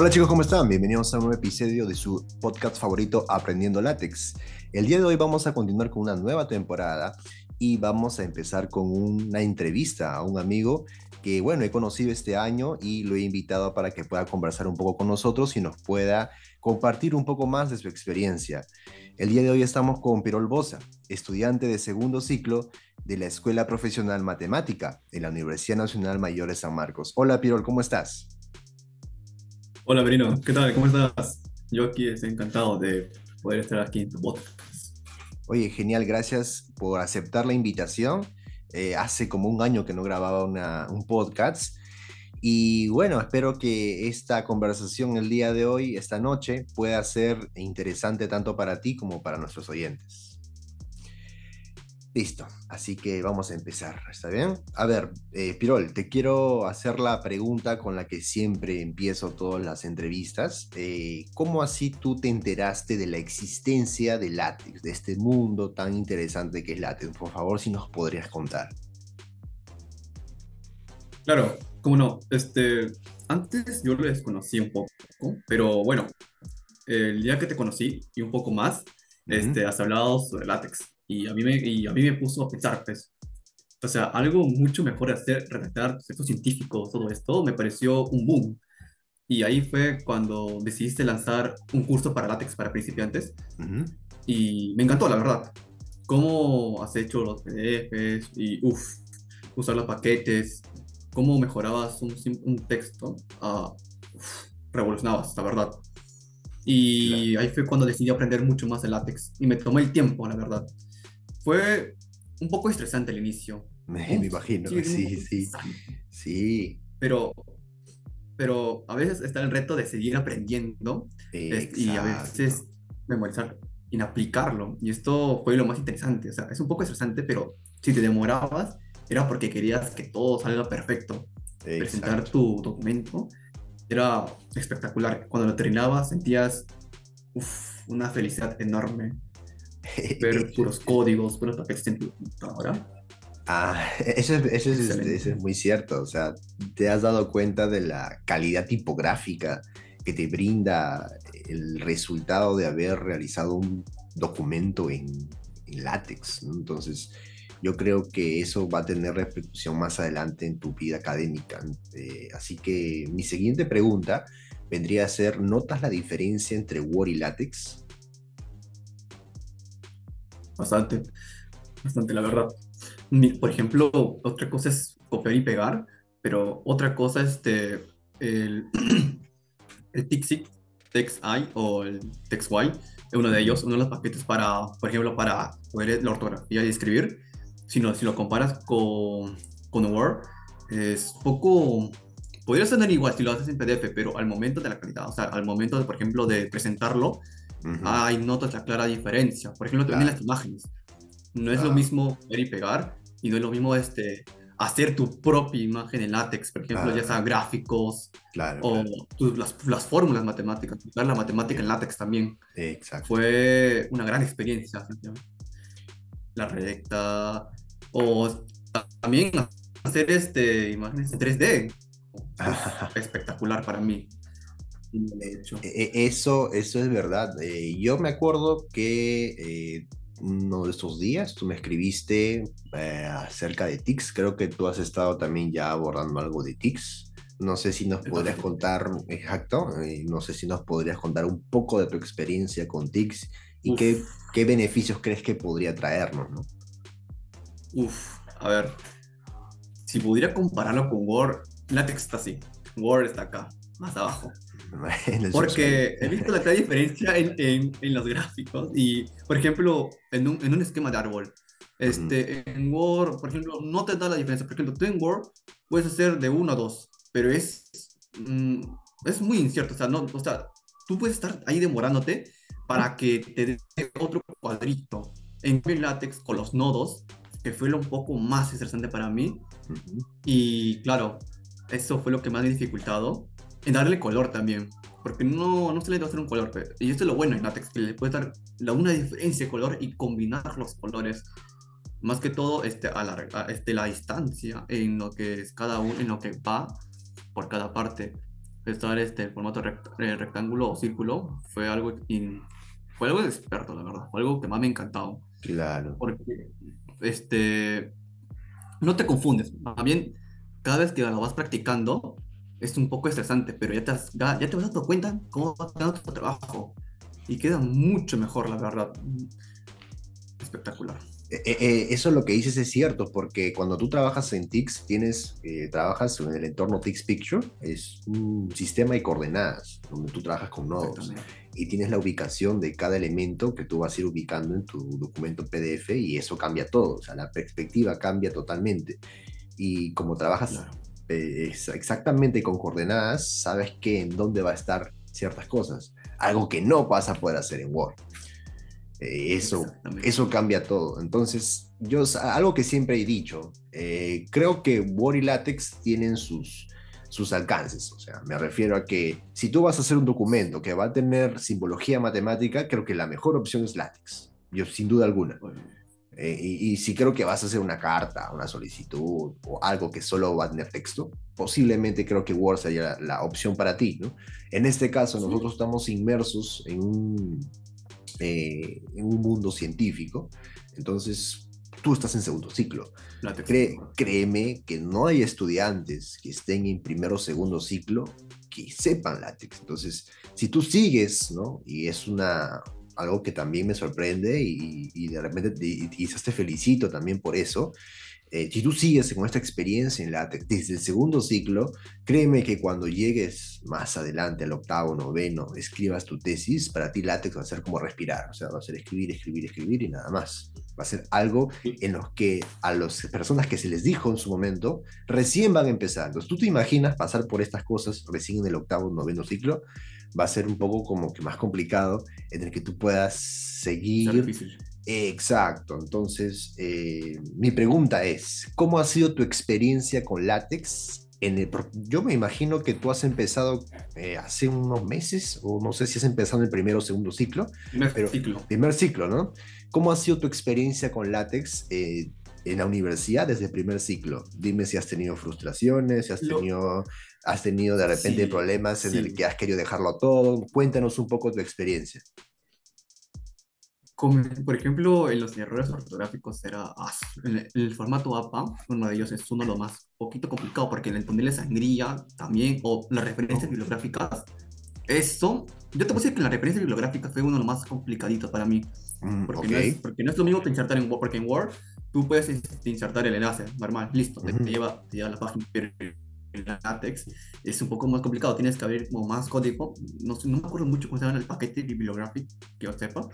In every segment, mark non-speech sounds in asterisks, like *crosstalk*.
Hola chicos, ¿cómo están? Bienvenidos a un nuevo episodio de su podcast favorito Aprendiendo Látex. El día de hoy vamos a continuar con una nueva temporada y vamos a empezar con una entrevista a un amigo que, bueno, he conocido este año y lo he invitado para que pueda conversar un poco con nosotros y nos pueda compartir un poco más de su experiencia. El día de hoy estamos con Pirol Bosa, estudiante de segundo ciclo de la Escuela Profesional Matemática de la Universidad Nacional Mayor de San Marcos. Hola Pirol, ¿cómo estás? Hola Merino, ¿qué tal? ¿Cómo estás? Yo aquí estoy encantado de poder estar aquí en tu podcast. Oye, genial, gracias por aceptar la invitación. Eh, hace como un año que no grababa un podcast y bueno, espero que esta conversación el día de hoy, esta noche, pueda ser interesante tanto para ti como para nuestros oyentes. Listo, así que vamos a empezar, ¿está bien? A ver, eh, Pirol, te quiero hacer la pregunta con la que siempre empiezo todas las entrevistas. Eh, ¿Cómo así tú te enteraste de la existencia de látex, de este mundo tan interesante que es látex? Por favor, si nos podrías contar. Claro, cómo no. Este, antes yo lo desconocí un poco, pero bueno, el día que te conocí y un poco más, este, has hablado sobre látex y a mí me, y a mí me puso a pensar, pues, o sea, algo mucho mejor de hacer, redactar textos científicos, todo esto, me pareció un boom. Y ahí fue cuando decidiste lanzar un curso para látex para principiantes. Y me encantó, la verdad. Cómo has hecho los PDFs y, uff, usar los paquetes, cómo mejorabas un, un texto, uh, revolucionabas, la verdad. Y ahí fue cuando decidí aprender mucho más de látex y me tomé el tiempo, la verdad. Fue un poco estresante el inicio. Me, imagino, sí, sí, sí, sí. Pero, pero a veces está el reto de seguir aprendiendo y a veces memorizar y aplicarlo. Y esto fue lo más interesante. O sea, es un poco estresante, pero si te demorabas, era porque querías que todo salga perfecto. Presentar tu documento era espectacular. Cuando lo terminabas sentías una felicidad enorme. *laughs* Ver puros códigos, puros papeles en tu computadora. Ah, eso, eso, es, eso, es, muy cierto. O sea, te has dado cuenta de la calidad tipográfica que te brinda el resultado de haber realizado un documento en, en látex. Entonces, yo creo que eso va a tener repercusión más adelante en tu vida académica. Eh, así que mi siguiente pregunta vendría a ser, ¿notas la diferencia entre Word y LaTeX? Bastante, bastante, la verdad. Por ejemplo, otra cosa es copiar y pegar, pero otra cosa es este, el, *clears throat* el TXI, TXI o el es uno de ellos, uno de los paquetes para, por ejemplo, para poder la ortografía y escribir si, si lo comparas con, con Word, es poco... Podría tener igual si lo haces en PDF, pero al momento de la calidad, o sea, al momento, de, por ejemplo, de presentarlo, hay notas la clara diferencia. Por ejemplo, también las imágenes. No es lo mismo ver y pegar, y no es lo mismo este, hacer tu propia imagen en látex, por ejemplo, ya sea gráficos o las, las, fórmulas matemáticas, la matemática en látex también. Exacto. Fue una gran experiencia. La recta, o también hacer este, imágenes en 3D. *laughs* espectacular para mí. E, e, eso, eso es verdad. Eh, yo me acuerdo que eh, uno de estos días tú me escribiste eh, acerca de TICS. Creo que tú has estado también ya abordando algo de TICS. No sé si nos podrías contar, exacto, no sé si nos podrías contar un poco de tu experiencia con TICS y qué, qué beneficios crees que podría traernos, ¿no? Uf, a ver. Si pudiera compararlo con Word, LaTeX está así. Word está acá, más abajo. *laughs* Porque he visto la diferencia en, en, en, los gráficos y, por ejemplo, en un, en un esquema de árbol. Este, En Word, por ejemplo, no te da la diferencia. Por ejemplo, tú en Word puedes hacer de uno a dos, pero es, mm, es muy incierto. O sea, no, o sea, tú puedes estar ahí demorándote para que te dé otro cuadrito. En LaTeX, con los nodos, que fue lo un poco más estresante para mí. Y claro, eso fue lo que más me ha dificultado. En darle color también. Porque no, no se le da hacer un color. Y esto es lo bueno en látex, que le puede dar la, una diferencia de color y combinar los colores. Más que todo este, a la, este, la distancia en lo que es cada uno, en lo que va por cada parte. estar este en formato rect- eh, rectángulo o círculo fue algo, in- fue algo de experto, la verdad. Fue algo que más me ha encantado. Claro. Porque este, no te confundes. Bien, cada vez que lo vas practicando, es un poco estresante, pero ya te, has- ya, te vas dando cuenta cómo va quedando tu trabajo. Y queda mucho mejor, la verdad. Espectacular. Eh, eh, eh, eso es lo que dices es cierto, porque cuando tú trabajas en TIX, tienes, eh, trabajas en el entorno TIX Picture, es un sistema de coordenadas, donde tú trabajas con nodos y tienes la ubicación de cada elemento que tú vas a ir ubicando en tu documento PDF y eso cambia todo, o sea, la perspectiva cambia totalmente. Y como trabajas Claro. Eh, ex- exactamente con coordenadas, sabes que en dónde va a estar ciertas cosas, algo que no vas a poder hacer en Word. Eh, eso, eso cambia todo. Entonces, yo, algo que siempre he dicho, eh, creo que Word y LaTeX tienen sus, sus alcances. O sea, me refiero a que si tú vas a hacer un documento que va a tener simbología matemática, creo que la mejor opción es LaTeX. Yo, sin duda alguna. Eh, y, y si creo que vas a hacer una carta, una solicitud o algo que solo va a tener texto, posiblemente creo que Word sería la, la opción para ti, ¿no? En este caso, Sí. nosotros estamos inmersos en un, eh, en un mundo científico, entonces tú estás en segundo ciclo. Cree- mejor. créeme que no hay estudiantes que estén en primero o segundo ciclo que sepan látex. Entonces, si tú sigues, ¿no? Y es una, algo que también me sorprende y, y de repente te- y quizás te felicito también por eso. eh, si tú sigues con esta experiencia en látex desde el segundo ciclo, créeme que cuando llegues más adelante al octavo, noveno, escribas tu tesis, para ti látex va a ser como respirar, o sea, va a ser escribir, escribir, escribir y nada más. Va a ser algo en los que a las personas que se les dijo en su momento recién van empezando. ¿Tú te imaginas pasar por estas cosas recién en el octavo, noveno ciclo? Va a ser un poco como que más complicado en el que tú puedas seguir. Exacto. Entonces, eh, mi pregunta es, ¿cómo ha sido tu experiencia con látex? En el, yo me imagino que tú has empezado eh, hace unos meses, o no sé si has empezado en el primero o segundo ciclo, Primer Pero- ciclo. primer ciclo, ¿no? ¿Cómo ha sido tu experiencia con látex eh, en la universidad desde el primer ciclo? Dime si has tenido frustraciones, si has Lo- tenido, has tenido de repente Sí, problemas en el sí. que has querido dejarlo todo. Cuéntanos un poco tu experiencia. Como, por ejemplo, en los errores ortográficos era ah, el, el formato APA, uno de ellos es uno de los más poquito complicado porque el entenderle sangría también, o las referencias bibliográficas. Eso, yo te puedo decir que la referencia bibliográfica fue uno de los más complicaditos para mí, Mm, porque, ok. no es, porque no es lo mismo que insertar en Word, porque en Word tú puedes este, insertar el enlace, normal, listo, te, Ujú. te lleva, te lleva a la página, pero en LaTeX es un poco más complicado, tienes que abrir como más código, no, no me acuerdo mucho cómo se llama el paquete bibliográfico, que yo sepa,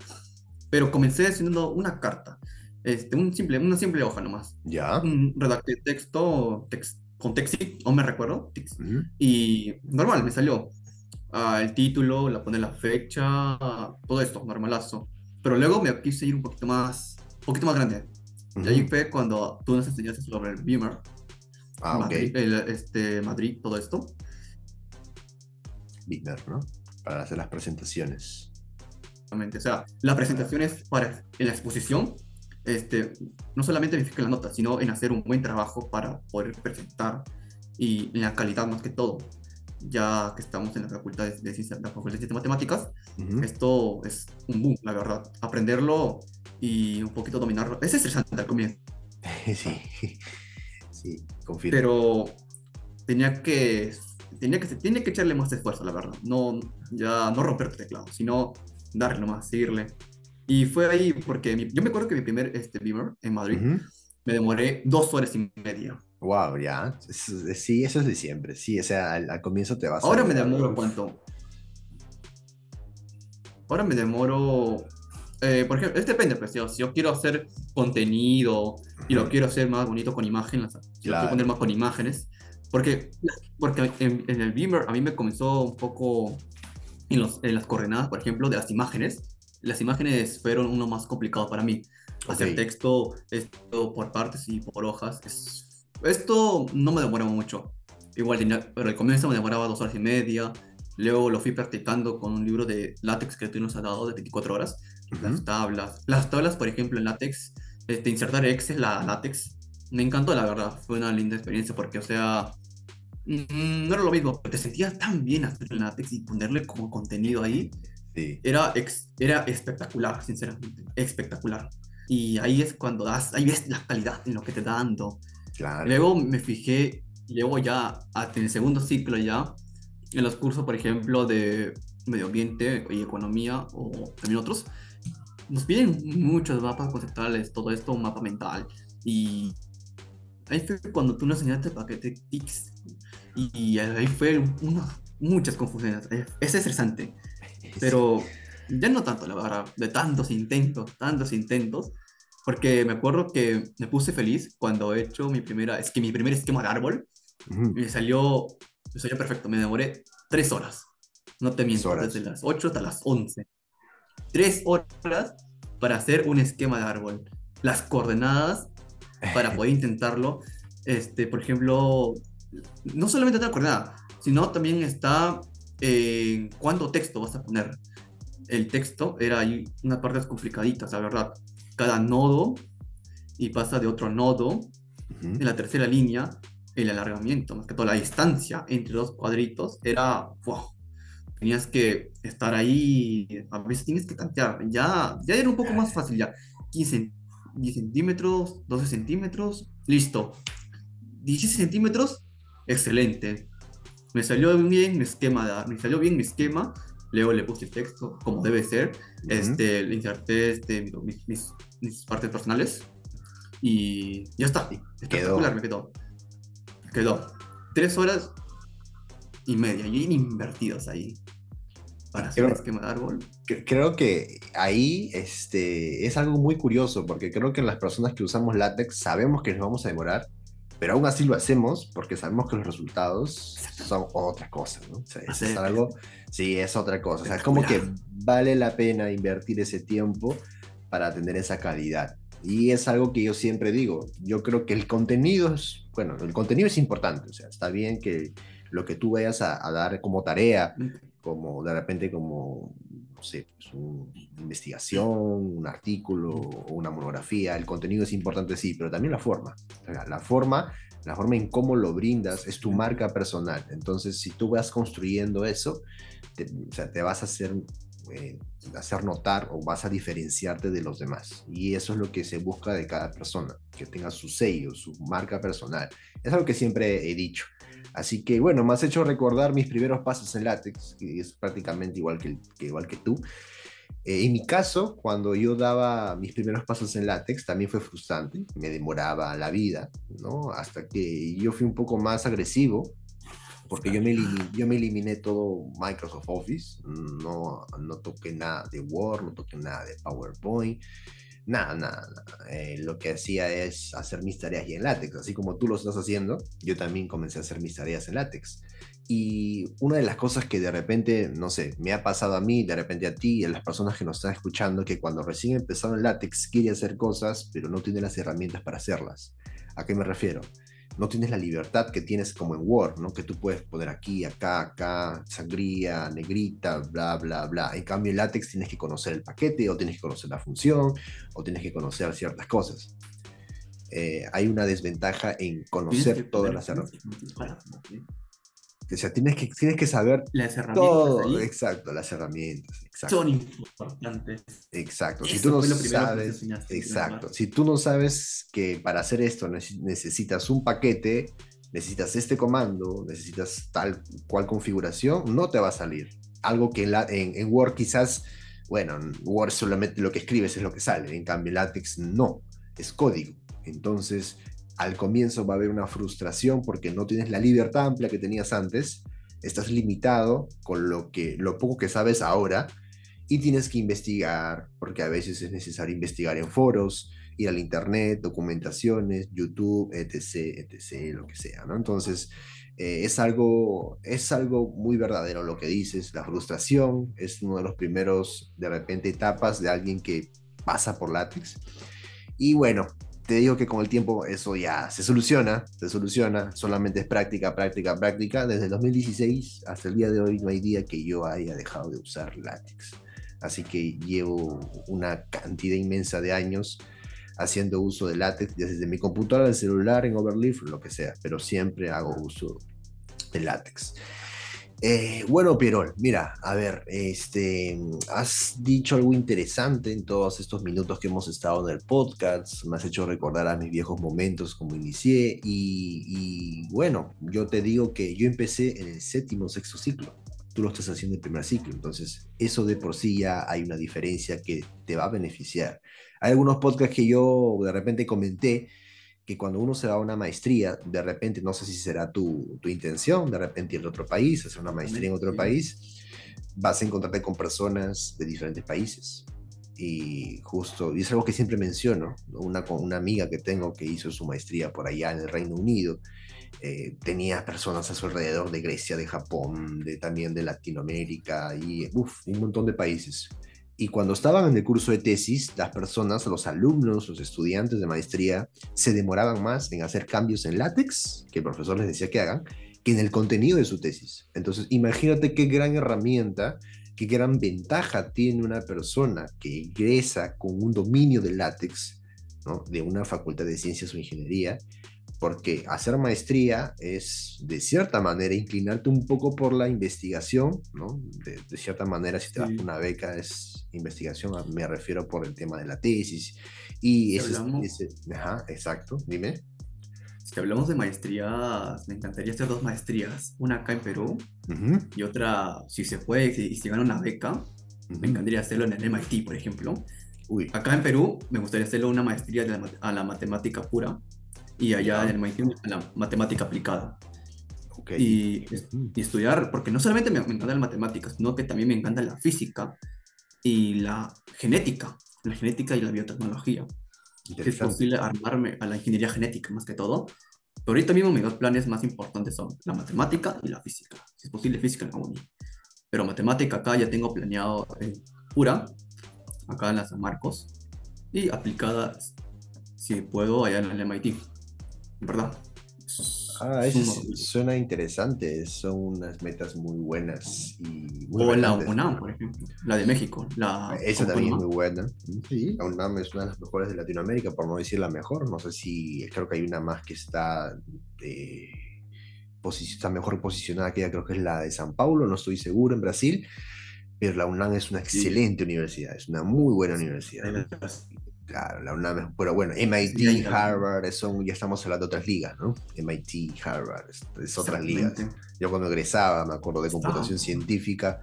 pero comencé haciendo una carta, este, un simple, una simple hoja nomás. Ya. Redacté texto tex- con Texit, o me recuerdo, Tex- Ujú. y normal, me salió ah, el título, la pone la fecha, todo esto, normalazo. Pero luego me quise ir un poquito más, un poquito más grande. Y ahí fue cuando tú nos enseñaste sobre el Beamer, Ah. Madrid, el, este, Madrid, todo esto. Bitner, ¿no? Para hacer las presentaciones. Exactamente. O sea, la presentación es para en la exposición, este, no solamente verificar la nota, sino en hacer un buen trabajo para poder presentar y en la calidad más que todo. Ya que estamos en la facultad de, de ciencias, la facultad de Ciencias matemáticas, Ujú. esto es un boom, la verdad. Aprenderlo y un poquito dominarlo. Es estresante al comienzo, *laughs* Sí. Sí, confirmo. pero tenía que, tenía que, tiene que echarle más esfuerzo, la verdad. No, ya no romper tu teclado, sino darle nomás, seguirle. Y fue ahí porque mi- yo me acuerdo que mi primer este, Beamer en Madrid me demoré dos horas y media. Wow, ya. Sí, eso es de siempre. Sí, o sea, al, al comienzo te vas a... Ahora me demoro cuánto. Ahora me demoro. Eh, por ejemplo, es depende, pues, si yo, si yo quiero hacer contenido y lo quiero hacer más bonito con imágenes, si lo Claro. quiero poner más con imágenes, porque, porque en, en el Beamer a mí me comenzó un poco en, los, en las coordenadas, por ejemplo, de las imágenes. Las imágenes fueron uno más complicado para mí. Hacer Ok. texto, esto por partes y por hojas. es- esto no me demora mucho. Igual, tenía- pero al comienzo me demoraba dos horas y media. Luego lo fui practicando con un libro de látex que tú nos has dado de 24 horas. Las tablas. Las tablas, por ejemplo, en látex, este, insertar Excel, la látex, me encantó, la verdad. Fue una linda experiencia porque, o sea, mm, no era lo mismo, pero te sentías tan bien hacer el látex y ponerle como contenido ahí. Sí. Era, ex- era espectacular, sinceramente, espectacular. Y ahí es cuando das, ahí ves la calidad en lo que te está dando. Claro. Luego me fijé, luego ya a- en el segundo ciclo ya, en los cursos, por ejemplo, de medio ambiente y economía o también otros, nos piden muchos mapas conceptuales, todo esto, un mapa mental. Y ahí fue cuando tú nos enseñaste el paquete TICS. Y, ahí fue una- muchas confusiones. Es es estresante. *laughs* Pero ya no tanto, la verdad, de tantos intentos, tantos intentos, porque me acuerdo que me puse feliz cuando he hecho mi primera, es que mi primer esquema de árbol Ujú. me salió, me salió perfecto, me demoré tres horas, no te miento, horas. desde las 8 hasta las 11. Tres horas para hacer un esquema de árbol. Las coordenadas para poder *laughs* intentarlo, este, por ejemplo, no solamente la coordenada, sino también está en cuánto texto vas a poner. El texto era ahí una parte complicadita, la verdad. Cada nodo y pasa de otro nodo en la tercera línea, el alargamiento, más que todo la distancia entre dos cuadritos, era, wow, tenías que estar ahí, a veces tienes que tantear, ya, ya era un poco más fácil, ya, 15, 10 centímetros, 12 centímetros, listo, 16 centímetros, excelente, me salió bien mi esquema, me salió bien mi esquema, luego le puse el texto como debe ser, Ujú. este, le inserté este, mis, mis- mis partes personales y ya está. Espectacular me quedó. Quedó. Tres horas y media, y invertidos ahí. Para hacer el Creo- esquema de árbol. Cre- Creo que ahí este, es algo muy curioso, porque creo que las personas que usamos látex sabemos que nos vamos a demorar, pero aún así lo hacemos porque sabemos que los resultados son otra cosa, ¿no? O sea, es, Hacer- algo, sí, es otra cosa. O sea, es como que vale la pena invertir ese tiempo para tener esa calidad. Y es algo que yo siempre digo. Yo creo que el contenido es, bueno, el contenido es importante. O sea, está bien que lo que tú vayas a, a dar como tarea, como de repente como, no sé, pues, un- una investigación, un artículo o una monografía, el contenido es importante, sí, pero también la forma. La forma, la forma en cómo lo brindas es tu marca personal. Entonces, si tú vas construyendo eso, te, o sea, te vas a hacer, eh, hacer notar o vas a diferenciarte de los demás. Y eso es lo que se busca de cada persona, que tenga su sello, su marca personal. Es algo que siempre he dicho. Así que bueno, me has hecho recordar mis primeros pasos en látex, que es prácticamente igual que, que igual que tú. Eh, en mi caso, cuando yo daba mis primeros pasos en látex, también fue frustrante, me demoraba la vida, ¿no? Hasta que yo fui un poco más agresivo, porque yo me, elimi- yo me eliminé todo Microsoft Office, no, no toqué nada de Word, no toqué nada de PowerPoint, nada, nada, nada. Eh, lo que hacía es hacer mis tareas ya en látex, así como tú lo estás haciendo, yo también comencé a hacer mis tareas en látex. Y una de las cosas que de repente, no sé, me ha pasado a mí, de repente a ti y a las personas que nos están escuchando, que cuando recién empezaron látex quiere hacer cosas, pero no tiene las herramientas para hacerlas. ¿A qué me refiero? No tienes la libertad que tienes como en Word, ¿no? Que tú puedes poner aquí, acá, acá, sangría, negrita, bla, bla, bla. En cambio, en látex tienes que conocer el paquete, o tienes que conocer la función, o tienes que conocer ciertas cosas. Eh, hay una desventaja en conocer todas las herramientas. O sea, tienes que, tienes que saber Las herramientas todo. ahí Exacto, las herramientas. Exacto. son importantes. Exacto. Si tú no sabes, exacto. Si tú no sabes que para hacer esto neces- necesitas un paquete, necesitas este comando, necesitas tal cual configuración, no te va a salir. Algo que en, la- en, en Word quizás, bueno, en Word solamente lo que escribes es lo que sale, en cambio en LaTeX no, es código. Entonces, al comienzo va a haber una frustración porque no tienes la libertad amplia que tenías antes, estás limitado con lo, que, lo poco que sabes ahora y tienes que investigar, porque a veces es necesario investigar en foros, ir al internet, documentaciones, YouTube, etc., etc., lo que sea, ¿no? Entonces, eh, es, algo, es algo muy verdadero lo que dices, la frustración es uno de los primeros, de repente, etapas de alguien que pasa por látex. Y bueno, te digo que con el tiempo eso ya se soluciona, se soluciona, solamente es práctica, práctica, práctica. Desde el 2016 hasta el día de hoy no hay día que yo haya dejado de usar látex. Así que llevo una cantidad inmensa de años haciendo uso de látex desde mi computadora, el celular, en Overleaf, lo que sea, pero siempre hago uso de látex. Eh, bueno, Pierol, mira, a ver, este, has dicho algo interesante en todos estos minutos que hemos estado en el podcast, me has hecho recordar a mis viejos momentos como inicié y, y bueno, yo te digo que yo empecé en el séptimo, sexto ciclo, tú lo estás haciendo en el primer ciclo, entonces eso de por sí ya hay una diferencia que te va a beneficiar. Hay algunos podcasts que yo de repente comenté que cuando uno se va a una maestría, de repente, no sé si será tu, tu intención, de repente ir a otro país, hacer una maestría en otro país, vas a encontrarte con personas de diferentes países. Y justo, y es algo que siempre menciono, una, con una amiga que tengo que hizo su maestría por allá en el Reino Unido, eh, tenía personas a su alrededor de Grecia, de Japón, de, también de Latinoamérica y uf, un montón de países. Y cuando estaban en el curso de tesis, las personas, los alumnos, los estudiantes de maestría, se demoraban más en hacer cambios en látex, que el profesor les decía que hagan, que en el contenido de su tesis. Entonces, imagínate qué gran herramienta, qué gran ventaja tiene una persona que ingresa con un dominio del látex, ¿no? de una facultad de ciencias o ingeniería, porque hacer maestría es, de cierta manera, inclinarte un poco por la investigación, ¿no? De, cierta manera, si te das una beca es investigación, me refiero por el tema de la tesis. Y ese, ese, ajá, exacto, dime. Si hablamos de maestrías, me encantaría hacer dos maestrías, una acá en Perú y otra, si se puede, y si, gano una beca, me encantaría hacerlo en el MIT, por ejemplo. Uy. Acá en Perú me gustaría hacerlo una maestría de a la matemática pura, y allá en el MIT la matemática aplicada. Y, y, estudiar, porque no solamente me, encanta la matemática, sino que también me encanta la física y la genética, la genética y la biotecnología. Es posible armarme a la ingeniería genética más que todo. Pero ahorita mismo mis dos planes más importantes son la matemática y la física. Si es posible, física en la uni. Pero matemática acá ya tengo planeado en pura, acá en la San Marcos, y aplicada, si puedo, allá en el MIT. ¿verdad? Ah, eso suena interesante, son unas metas muy buenas y O la UNAM, por ejemplo, la de México. La Esa también es muy buena. Sí, la UNAM es una de las mejores de Latinoamérica, por no decir la mejor. No sé si, creo que hay una más que está, eh, está mejor posicionada que ella, creo que es la de San Paulo, no estoy seguro, en Brasil. Pero la UNAM es una excelente universidad, es una muy buena universidad. Claro, la UNAM, pero bueno, MIT, Harvard, son, ya estamos hablando de otras ligas, ¿no? MIT, Harvard, es, otras ligas. Yo cuando egresaba, me acuerdo de computación científica,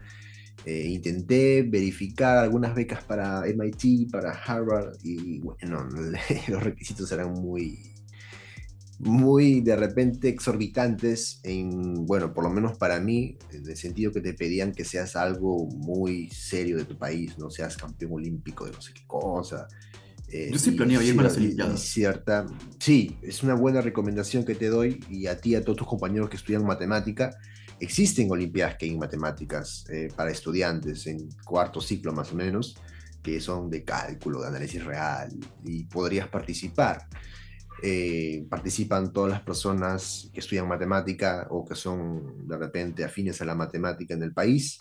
eh, intenté verificar algunas becas para MIT, para Harvard, y bueno, *laughs* los requisitos eran muy, muy de repente exorbitantes en, bueno, por lo menos para mí, en el sentido que te pedían que seas algo muy serio de tu país, no seas campeón olímpico de no sé qué cosa, eh, Yo sí planeo ir a las Olimpiadas. Cierta, sí, es una buena recomendación que te doy y a ti y a todos tus compañeros que estudian matemática. Existen Olimpiadas que hay en matemáticas eh, para estudiantes en cuarto ciclo más o menos, que son de cálculo, de análisis real, y podrías participar. Eh, participan todas las personas que estudian matemática o que son de repente afines a la matemática en el país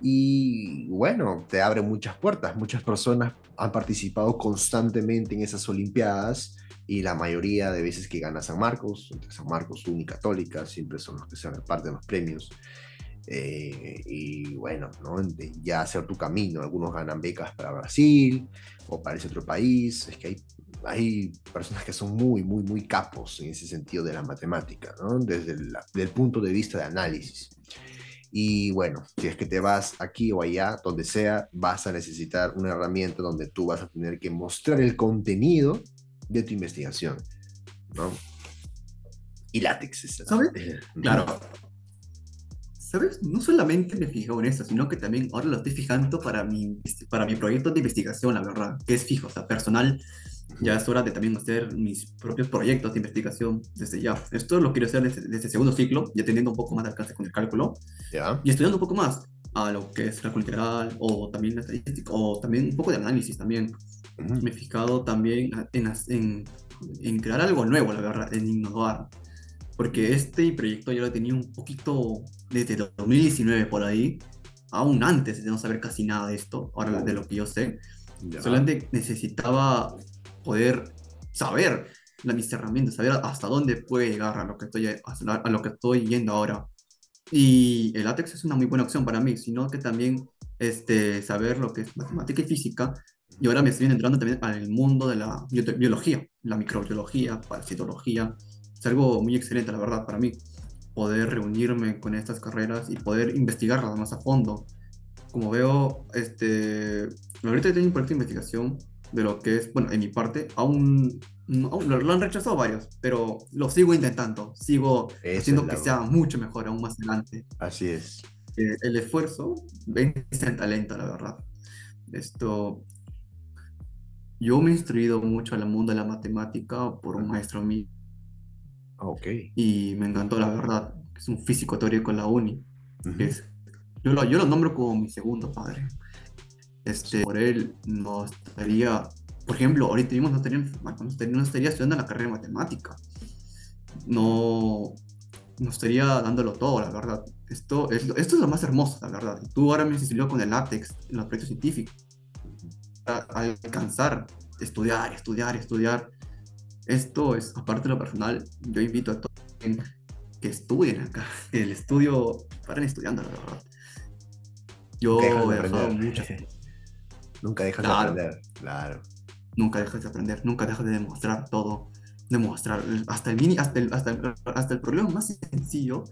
y bueno, te abre muchas puertas. Muchas personas han participado constantemente en esas Olimpiadas y la mayoría de veces que gana San Marcos, entre San Marcos, Uni Católica, siempre son los que se reparten los premios. Eh, y bueno, ¿no? ya hacer tu camino. Algunos ganan becas para Brasil o para ese otro país. Es que hay, hay personas que son muy, muy, muy capos en ese sentido de la matemática, ¿no? desde el punto de vista de análisis. Y bueno, si es que te vas aquí o allá, donde sea, vas a necesitar una herramienta donde tú vas a tener que mostrar el contenido de tu investigación, ¿no? Y látex. ¿Sabes? Claro. ¿Sabes? No solamente me fijo en eso, sino que también ahora lo estoy fijando para mi, para mi proyecto de investigación, la verdad, que es fijo, o sea, personal ya es hora de también hacer mis propios proyectos de investigación desde ya. Esto lo quiero hacer desde, el segundo ciclo, ya teniendo un poco más de alcance con el cálculo y estudiando un poco más a lo que es cálculo integral o también la estadística o también un poco de análisis también. Me he fijado también en, en, en, crear algo nuevo, la verdad, en innovar. Porque este proyecto yo lo tenía un poquito desde 2019 por ahí, aún antes de no saber casi nada de esto, ahora de lo que yo sé. Solamente necesitaba poder saber la, mis herramientas, saber hasta dónde puede llegar a lo que estoy, a lo que estoy yendo ahora. Y el látex es una muy buena opción para mí, sino que también este, saber lo que es matemática y física. Y ahora me estoy entrando también al mundo de la biología, la microbiología, parasitología. Es algo muy excelente, la verdad, para mí, poder reunirme con estas carreras y poder investigarlas más a fondo. Como veo, este, ahorita tengo un proyecto de investigación de lo que es, bueno, en mi parte, aún, lo, han rechazado varios, pero lo sigo intentando, sigo haciendo que sea mucho mejor aún más adelante. Así es. Eh, el esfuerzo vence el talento, la verdad. Esto, yo me he instruido mucho el mundo de la matemática por un maestro mío. Ok. Y me encantó, la verdad. Es un físico teórico en la uni. es, yo, lo, yo lo nombro como mi segundo padre este, por él no estaría, por ejemplo, ahorita mismo no estaría, no estaría estudiando la carrera de matemática. No, no estaría dándolo todo, la verdad. Esto es, esto es lo más hermoso, la verdad. Tú ahora me enseñó con el látex en los proyectos científicos. A, alcanzar, estudiar, estudiar, estudiar. Esto es, aparte de lo personal, yo invito a todos que estudien acá. *laughs* El estudio, paren estudiando, la verdad. Yo he dejado muchas *laughs* Nunca dejas de aprender, claro. Nunca dejas de aprender, nunca dejas de demostrar todo. Demostrar, hasta el, mini, hasta el, hasta el, problema más sencillo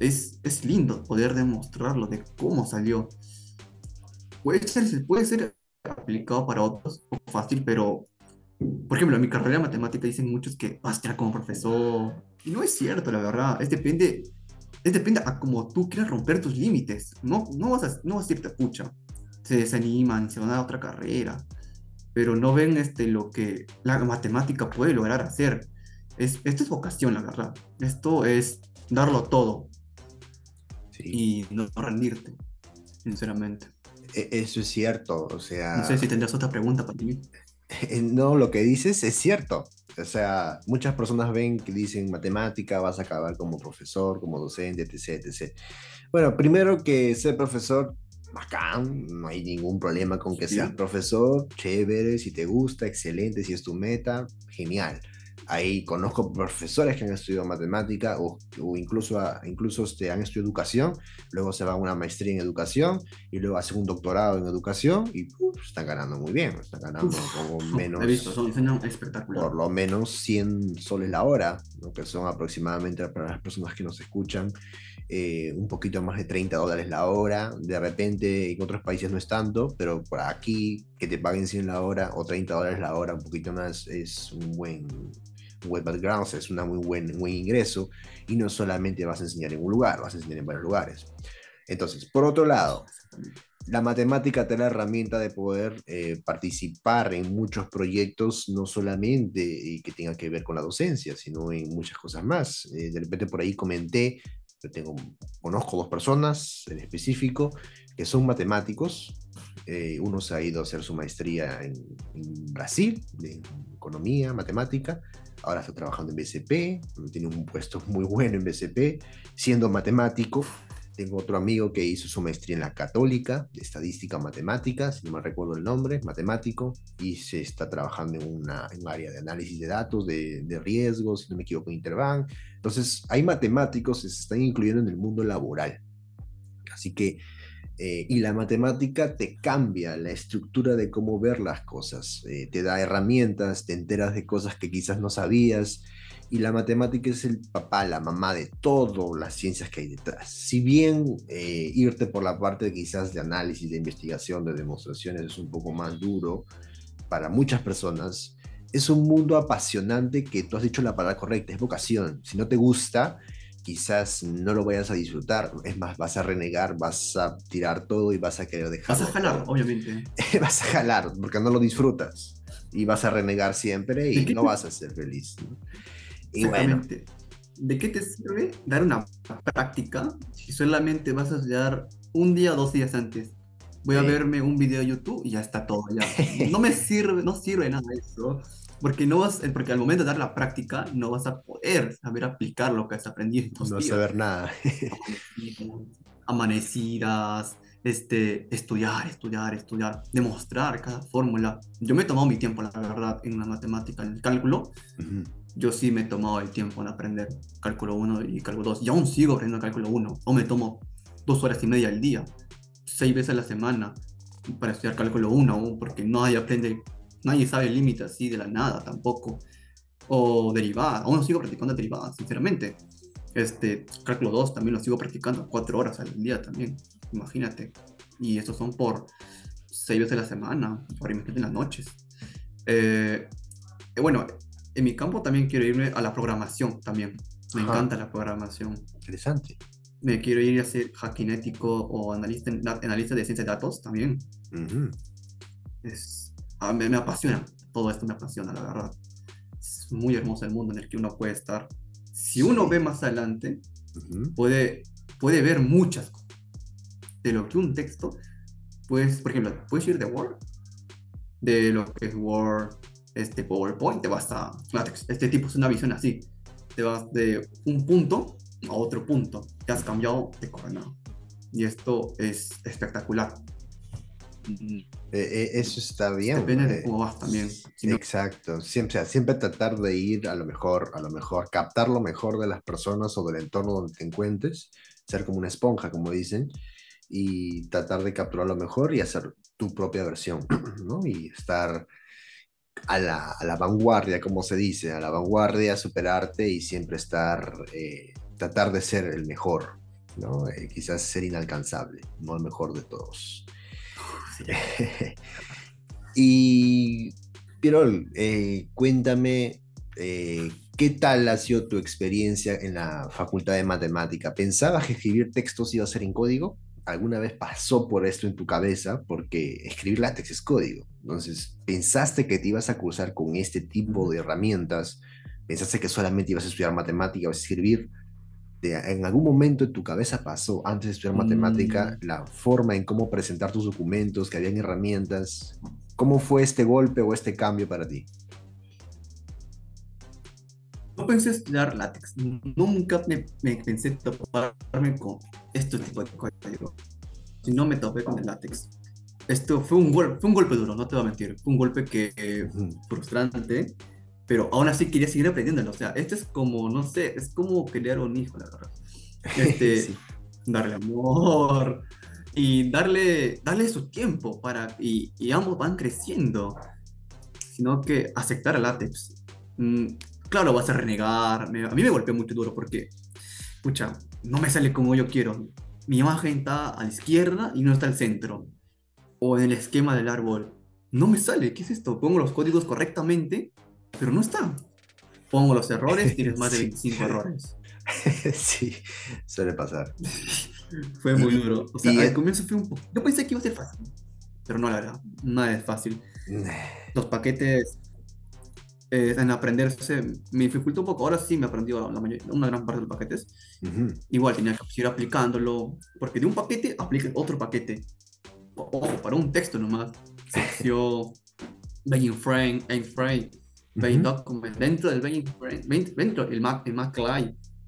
es, es lindo poder demostrarlo de cómo salió. Puede ser, puede ser aplicado para otros, fácil, pero por ejemplo, en mi carrera de matemática dicen muchos que vas a como profesor. Y no es cierto, la verdad. Es depende, es depende a cómo tú quieras romper tus límites. No, no, vas a, no vas a irte pucha se desaniman, se van a otra carrera, pero no ven este, lo que la matemática puede lograr hacer. Es, esto es vocación, la verdad. Esto es darlo todo y no rendirte, sinceramente. E, eso es cierto, o sea... No sé si tendrás otra pregunta para ti. *laughs* No, lo que dices es cierto. O sea, muchas personas ven que dicen matemática, vas a acabar como profesor, como docente, etc, etc. Bueno, primero que ser profesor bacán, no hay ningún problema con que seas profesor, chévere, si te gusta, excelente, si es tu meta, genial. Ahí conozco profesores que han estudiado matemática o, incluso, incluso este, han estudiado educación, luego se van a una maestría en educación y luego hacen un doctorado en educación y están ganando muy bien, están ganando como menos... He visto, son, espectacular. Por lo menos 100 soles la hora, que son aproximadamente para las personas que nos escuchan eh, un poquito más de 30 dólares la hora. De repente en otros países no es tanto, pero por aquí que te paguen 100 la hora o 30 dólares la hora, un poquito más, es un buen, web background, es un muy buen, buen ingreso. Y no solamente vas a enseñar en un lugar, vas a enseñar en varios lugares. Entonces, por otro lado, la matemática te da la herramienta de poder eh, participar en muchos proyectos, no solamente eh, que tengan que ver con la docencia, sino en muchas cosas más. de repente por ahí comenté tengo, conozco dos personas en específico que son matemáticos. Eh, uno se ha ido a hacer su maestría en, Brasil, de economía, matemática. Ahora está trabajando en BCP, tiene un puesto muy bueno en BCP, siendo matemático. Tengo otro amigo que hizo su maestría en la Católica de Estadística Matemática, si no me recuerdo el nombre, matemático, y se está trabajando en, una, en área de análisis de datos, de, de riesgos, si no me equivoco, en Interbank. Entonces, hay matemáticos que se están incluyendo en el mundo laboral. Así que, eh, y la matemática te cambia la estructura de cómo ver las cosas, eh, te da herramientas, te enteras de cosas que quizás no sabías, y la matemática es el papá, la mamá de todas las ciencias que hay detrás. Si bien eh, irte por la parte quizás de análisis, de investigación, de demostraciones es un poco más duro para muchas personas, es un mundo apasionante que tú has dicho la palabra correcta, es vocación. Si no te gusta, quizás no lo vayas a disfrutar. Es más, vas a renegar, vas a tirar todo y vas a querer dejar. Vas a jalar, obviamente. *laughs* vas a jalar porque no lo disfrutas y vas a renegar siempre y *laughs* no vas a ser feliz. Exactamente. ¿De qué te sirve dar una práctica si solamente vas a estudiar un día o dos días antes? Voy a verme un video de YouTube y ya está todo. Ya. No me sirve, no sirve nada eso. Porque, no vas, porque al momento de dar la práctica no vas a poder saber aplicar lo que has aprendido. no saber nada. *laughs* Amanecidas, este, estudiar, estudiar, estudiar, demostrar cada fórmula. Yo me he tomado mi tiempo, la verdad, en la matemática, en el cálculo. Yo sí me he tomado el tiempo en aprender cálculo 1 y cálculo 2. Y aún sigo aprendiendo cálculo 1. O me tomo dos horas y media al día, seis veces a la semana para estudiar cálculo 1, porque nadie aprende, nadie sabe el límite así de la nada tampoco. O derivadas, aún sigo practicando derivadas, sinceramente. Este, cálculo 2 también lo sigo practicando cuatro horas al día también, imagínate. Y estos son por seis veces a la semana, imagínate en las noches. Eh, eh, bueno, en mi campo también quiero irme a la programación también. Me encanta la programación. Interesante. Me quiero ir a ser hacking ético o analista, analista de ciencia de datos también. es, a, me, me, apasiona, todo esto me apasiona, la verdad. Es muy hermoso el mundo en el que uno puede estar si uno ve más adelante, puede, puede ver muchas cosas. De lo que un texto, pues, por ejemplo, puedes ir de Word, de lo que es Word, este PowerPoint, te vas a LaTeX. Este tipo es una visión así. Te vas de un punto a otro punto. Te has cambiado de coordenada. Y esto es espectacular. Eh, eh, eso está bien. Depende de cómo vas también. Exacto. Siempre, siempre tratar de ir a lo mejor, a lo mejor, captar lo mejor de las personas o del entorno donde te encuentres, ser como una esponja, como dicen, y tratar de capturar lo mejor y hacer tu propia versión, *clears throat* ¿no? Y estar a la, a la vanguardia, como se dice, a la vanguardia, superarte y siempre estar, eh, tratar de ser el mejor, ¿no? quizás ser inalcanzable, no el mejor de todos. *laughs* y, Pirol, eh, cuéntame, eh, ¿qué tal ha sido tu experiencia en la facultad de matemática? ¿Pensabas que escribir textos iba a ser en código? ¿Alguna vez pasó por esto en tu cabeza? Porque escribir látex es código. Entonces, ¿pensaste que te ibas a cruzar con este tipo de herramientas? ¿Pensaste que solamente ibas a estudiar matemática o a escribir? en algún momento en tu cabeza pasó, antes de estudiar matemática, mm. la forma en cómo presentar tus documentos, que habían herramientas. ¿Cómo fue este golpe o este cambio para ti? No pensé estudiar látex. Nunca me, pensé toparme con este tipo de código. Si no me topé con el látex. Esto fue un, golpe, fue un golpe duro, no te voy a mentir. Fue un golpe que frustrante pero aún así quería seguir aprendiéndolo. O sea, esto es como, no sé, es como crear un hijo, la verdad. *laughs* Este, Darle amor y darle, darle su tiempo para, y, y ambos van creciendo, sino que aceptar el látex. Mm, claro, vas a renegar, a mí me golpeó mucho duro porque, escucha, no me sale como yo quiero. Mi imagen está a la izquierda y no está al centro. O en el esquema del árbol. No me sale, ¿qué es esto? Pongo los códigos correctamente pero no está. Pongo los errores, *laughs* tienes más de 25 errores. *laughs* sí, suele pasar. *laughs* fue muy duro. O sea, al comienzo fue un poco. Yo pensé que iba a ser fácil, pero no, la verdad, nada es fácil. Los paquetes eh, en aprenderse me dificultó un poco. Ahora sí me aprendió la mayoría, una gran parte de los paquetes. Igual tenía que seguir aplicándolo, porque de un paquete aplica otro paquete. Ojo, para un texto nomás. Sección, begging frame, end frame dentro del Bain, dentro el Mac, el Mac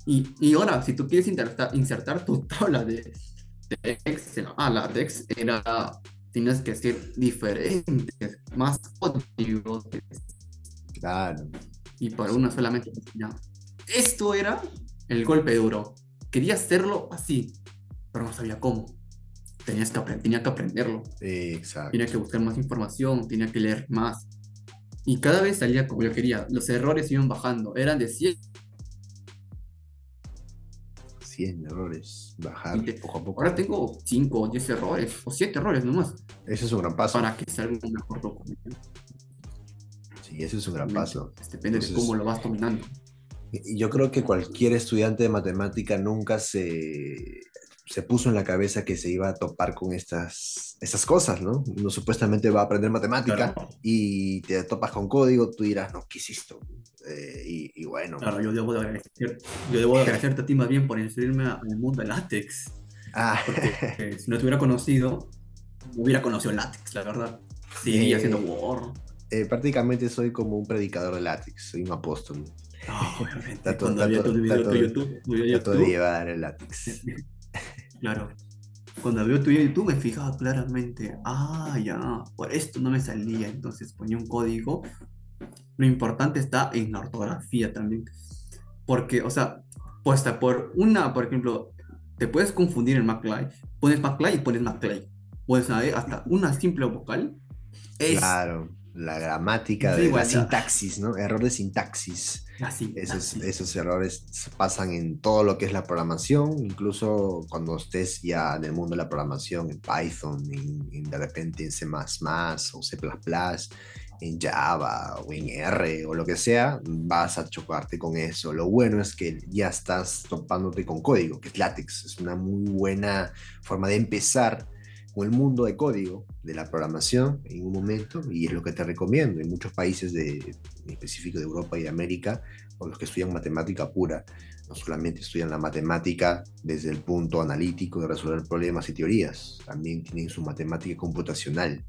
Y, y ahora, si tú quieres insertar, insertar tu *laughs* tabla de, de Excel a la de era, tienes que ser diferentes, más códigos. Claro. Y para una solamente. Ya. Esto era el golpe duro. Quería hacerlo así, pero no sabía cómo. Tenías que tenía que aprenderlo. Exacto. Tenía que buscar más información, tenía que leer más y cada vez salía como yo quería. Los errores iban bajando. Eran de 100. 100 errores. Bajar poco a poco. Ahora tengo 5 o 10 errores. O 7 errores nomás. Ese es un gran paso. Para que salga un mejor documento. Sí, ese es un gran paso. Depende de cómo lo vas dominando. Yo creo que cualquier estudiante de matemática nunca se se puso en la cabeza que se iba a topar con estas, estas cosas, ¿no? Uno supuestamente va a aprender matemática y te topas con código, tú dirás, no, ¿qué hiciste? Eh, y, bueno. Claro, yo debo, de agradecer, yo debo agradecerte a ti más bien por inscribirme al mundo del látex. Ah. Porque eh, si no te hubiera conocido, hubiera conocido látex, la verdad. Sí, eh, haciendo Word. prácticamente soy como un predicador de látex, soy un apóstol. No, obviamente. Cuando había tu video YouTube, de llevar el látex. *laughs* Claro. cuando veo tu YouTube me fijaba claramente, ah, ya, por esto no me salía, entonces ponía un código. Lo importante está en la ortografía también, porque, o sea, puesta por una, por ejemplo, te puedes confundir en MacLay, pones MacLay y pones MacLay, puedes saber hasta una simple vocal. Es... Claro, la gramática de la sintaxis, ¿no? Error de sintaxis. Esos, esos, errores pasan en todo lo que es la programación, incluso cuando estés ya en el mundo de la programación, en Python, en, de repente en C o C, en Java o en R o lo que sea, vas a chocarte con eso. Lo bueno es que ya estás topándote con código, que es LaTeX. Es una muy buena forma de empezar con el mundo de código, de la programación en un momento, y es lo que te recomiendo. En muchos países, de, en específico de Europa y de América, o los que estudian matemática pura, no solamente estudian la matemática desde el punto analítico de resolver problemas y teorías, también tienen su matemática computacional.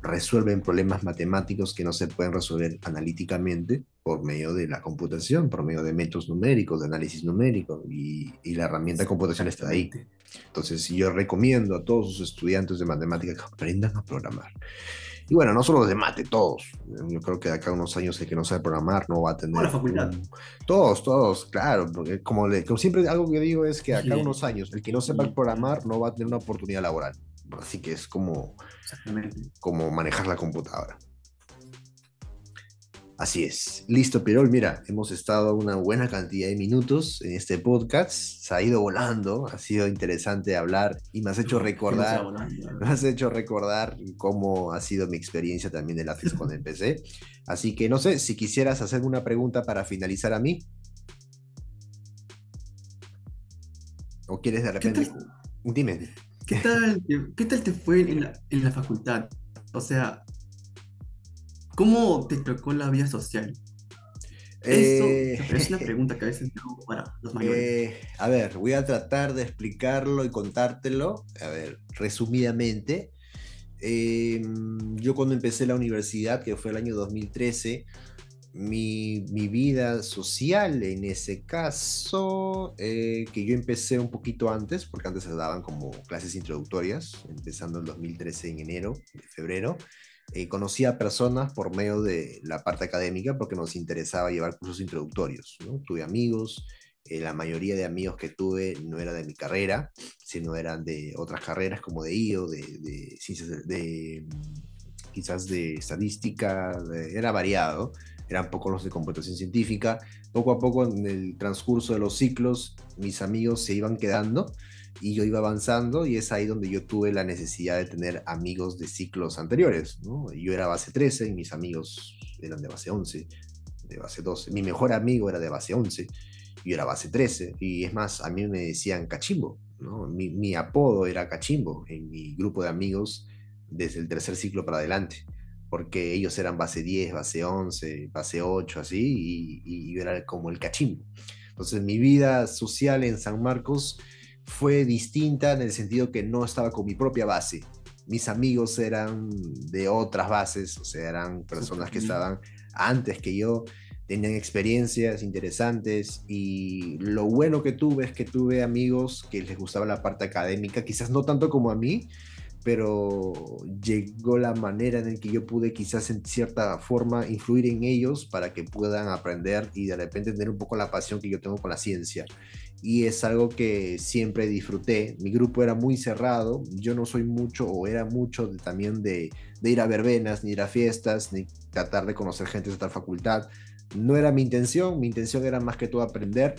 Resuelven problemas matemáticos que no se pueden resolver analíticamente por medio de la computación, por medio de métodos numéricos, de análisis numérico, y, y la herramienta de computación está ahí. Entonces, yo recomiendo a todos los estudiantes de matemática que aprendan a programar. Y bueno, no solo los de mate, todos. Yo creo que de acá a unos años el que no sabe programar no va a tener... Todos, todos, claro. Porque como, le, como siempre algo que digo es que de acá a unos años el que no sepa programar no va a tener una oportunidad laboral. Así que es como, como manejar la computadora. Así es. Listo, Pirol. Mira, hemos estado una buena cantidad de minutos en este podcast. Se ha ido volando. Ha sido interesante hablar y me has hecho recordar. Me has hecho recordar cómo ha sido mi experiencia también de látex cuando empecé. Así que no sé si quisieras hacerme una pregunta para finalizar a mí. ¿O quieres de repente? Dime. ¿Qué tal, ¿Qué tal te fue en la, en la facultad? O sea, ¿Cómo te tocó la vida social? Eso eh, es una *laughs* pregunta que a veces hago para los mayores. Eh, a ver, voy a tratar de explicarlo y contártelo. A ver, resumidamente. Em, yo cuando empecé la universidad, que fue el año 2013, mi, mi vida social en ese caso, eh, que yo empecé un poquito antes, porque antes se daban como clases introductorias, empezando el 2013 en enero, febrero. Eh, conocí a personas por medio de la parte académica porque nos interesaba llevar cursos introductorios. ¿no? Tuve amigos, eh, la mayoría de amigos que tuve no era de mi carrera, sino eran de otras carreras como de IO, de, de ciencias, de, quizás de estadística, era variado, eran pocos los de computación científica. Poco a poco en el transcurso de los ciclos, mis amigos se iban quedando y yo iba avanzando y es ahí donde yo tuve la necesidad de tener amigos de ciclos anteriores, ¿no? Yo era base 13 y mis amigos eran de base 11, de base 12. Mi mejor amigo era de base 11, yo era base 13 y es más, a mí me decían cachimbo, ¿no? Mi, mi apodo era cachimbo en mi grupo de amigos desde el tercer ciclo para adelante porque ellos eran base 10, base 11, base 8, así, y, y, yo era como el cachimbo. Entonces mi vida social en San Marcos fue distinta en el sentido que no estaba con mi propia base. Mis amigos eran de otras bases, o sea, eran personas que estaban antes que yo, tenían experiencias interesantes y lo bueno que tuve es que tuve amigos que les gustaba la parte académica, quizás no tanto como a mí, pero llegó la manera en la que yo pude quizás en cierta forma influir en ellos para que puedan aprender y de repente tener un poco la pasión que yo tengo con la ciencia y es algo que siempre disfruté. Mi grupo era muy cerrado, yo no soy mucho o era mucho también de, ir a verbenas, ni ir a fiestas, ni tratar de conocer gente de otra facultad. No era mi intención, mi intención era más que todo aprender.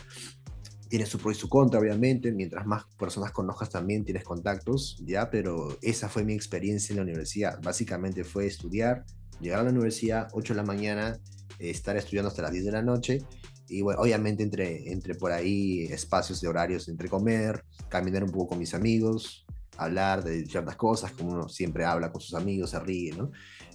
Tiene su pro y su contra, obviamente. Mientras más personas conozcas también tienes contactos, ¿ya? Pero esa fue mi experiencia en la universidad. Básicamente fue estudiar, llegar a la universidad, 8 de la mañana, estar estudiando hasta las 10 de la noche y bueno, obviamente entre, entre por ahí espacios de horarios entre comer, caminar un poco con mis amigos, hablar de ciertas cosas, como uno siempre habla con sus amigos, se ríe, ¿no?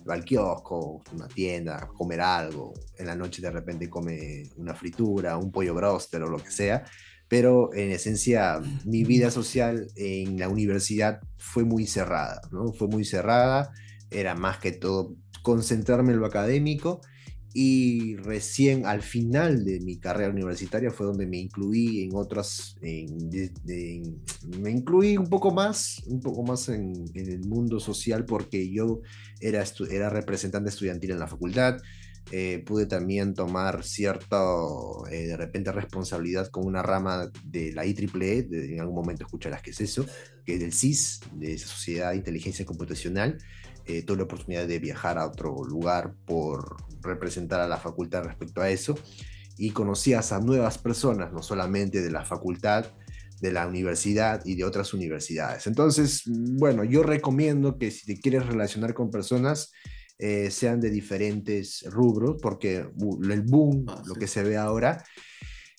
Va al kiosco, una tienda, comer algo, en la noche de repente come una fritura, un pollo broster o lo que sea, pero en esencia mi vida social en la universidad fue muy cerrada, ¿no? Fue muy cerrada, era más que todo concentrarme en lo académico y recién al final de mi carrera universitaria fue donde me incluí en otras, me incluí un poco más, un poco más en, el mundo social porque yo era, era representante estudiantil en la facultad, eh, pude también tomar cierta, eh, de repente, responsabilidad con una rama de la IEEE, de, en algún momento escucharás qué es eso, que es del CIS, de Sociedad de Inteligencia Computacional, eh, tuve la oportunidad de viajar a otro lugar por representar a la facultad respecto a eso y conocías a nuevas personas, no solamente de la facultad, de la universidad y de otras universidades. Entonces, bueno, yo recomiendo que si te quieres relacionar con personas, eh, sean de diferentes rubros, porque el boom, ah, lo que se ve ahora,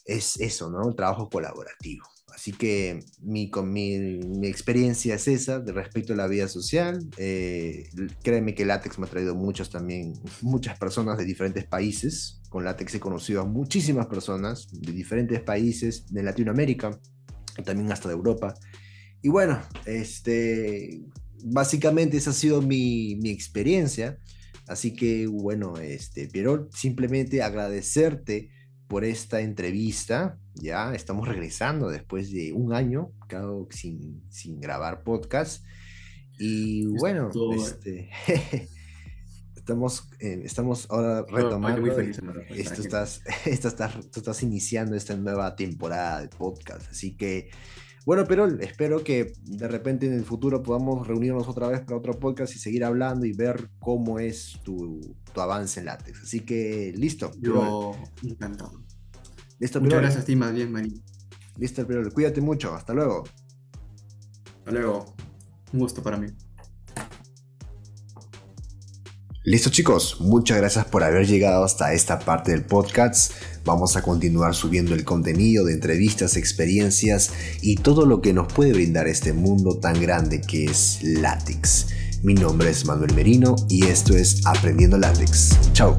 es eso, ¿no? El trabajo colaborativo. Así que mi, con mi, mi, experiencia es esa de respecto a la vida social. Eh, créeme que Látex me ha traído muchos también, muchas personas de diferentes países. Con Látex he conocido a muchísimas personas de diferentes países de Latinoamérica y también hasta de Europa. Y bueno, este, básicamente esa ha sido mi, mi experiencia. Así que bueno, este, Pierol, simplemente agradecerte por esta entrevista. Ya estamos regresando después de un año, claro, sin, sin grabar podcast. Y bueno, este, *laughs* estamos, eh, estamos ahora retomando. esto estás, *laughs* esto estás, tú estás iniciando esta nueva temporada de podcast. Así que, bueno, pero espero que de repente en el futuro podamos reunirnos otra vez para otro podcast y seguir hablando y ver cómo es tu, tu avance en látex. Así que, listo. Yo encantado. Listo, Muchas gracias a ti, más bien, Marín. Listo, pero cuídate mucho. Hasta luego. Hasta luego. Un gusto para mí. Listo chicos, muchas gracias por haber llegado hasta esta parte del podcast. Vamos a continuar subiendo el contenido de entrevistas, experiencias y todo lo que nos puede brindar este mundo tan grande que es Látex. Mi nombre es Manuel Merino y esto es Aprendiendo Látex. Chao.